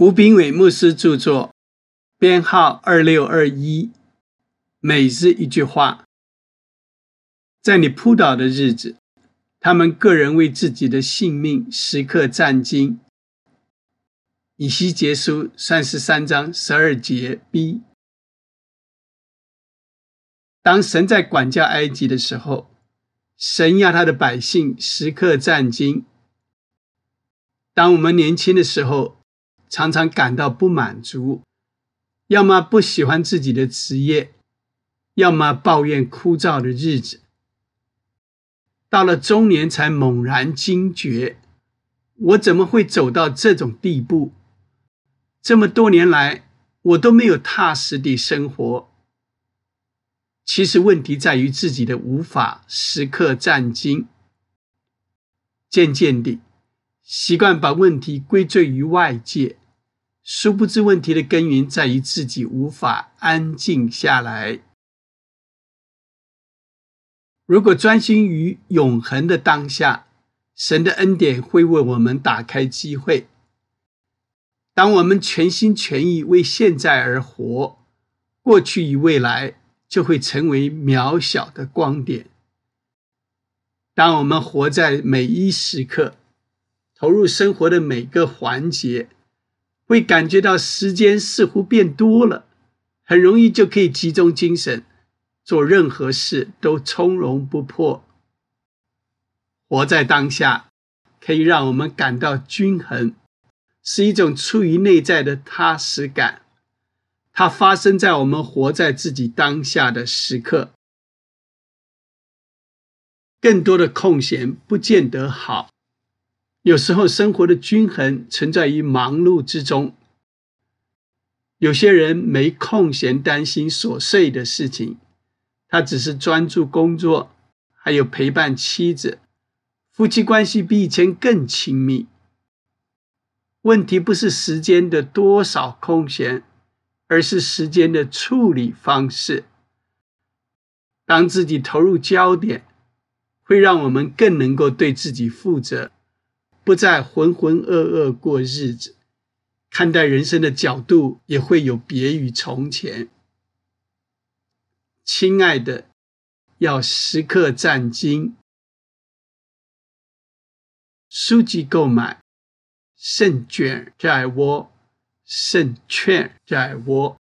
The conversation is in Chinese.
吴炳伟牧师著作，编号二六二一。每日一句话：在你扑倒的日子，他们个人为自己的性命时刻战兢。以西结书三十三章十二节 B。当神在管教埃及的时候，神要他的百姓时刻战兢。当我们年轻的时候，常常感到不满足，要么不喜欢自己的职业，要么抱怨枯燥的日子。到了中年才猛然惊觉，我怎么会走到这种地步？这么多年来，我都没有踏实地生活。其实问题在于自己的无法时刻战兢。渐渐地，习惯把问题归罪于外界。殊不知，问题的根源在于自己无法安静下来。如果专心于永恒的当下，神的恩典会为我们打开机会。当我们全心全意为现在而活，过去与未来就会成为渺小的光点。当我们活在每一时刻，投入生活的每个环节。会感觉到时间似乎变多了，很容易就可以集中精神，做任何事都从容不迫。活在当下，可以让我们感到均衡，是一种出于内在的踏实感。它发生在我们活在自己当下的时刻。更多的空闲不见得好。有时候，生活的均衡存在于忙碌之中。有些人没空闲担心琐碎的事情，他只是专注工作，还有陪伴妻子，夫妻关系比以前更亲密。问题不是时间的多少空闲，而是时间的处理方式。当自己投入焦点，会让我们更能够对自己负责。不再浑浑噩噩过日子，看待人生的角度也会有别于从前。亲爱的，要时刻战兢。书籍购买，胜券在握，胜券在握。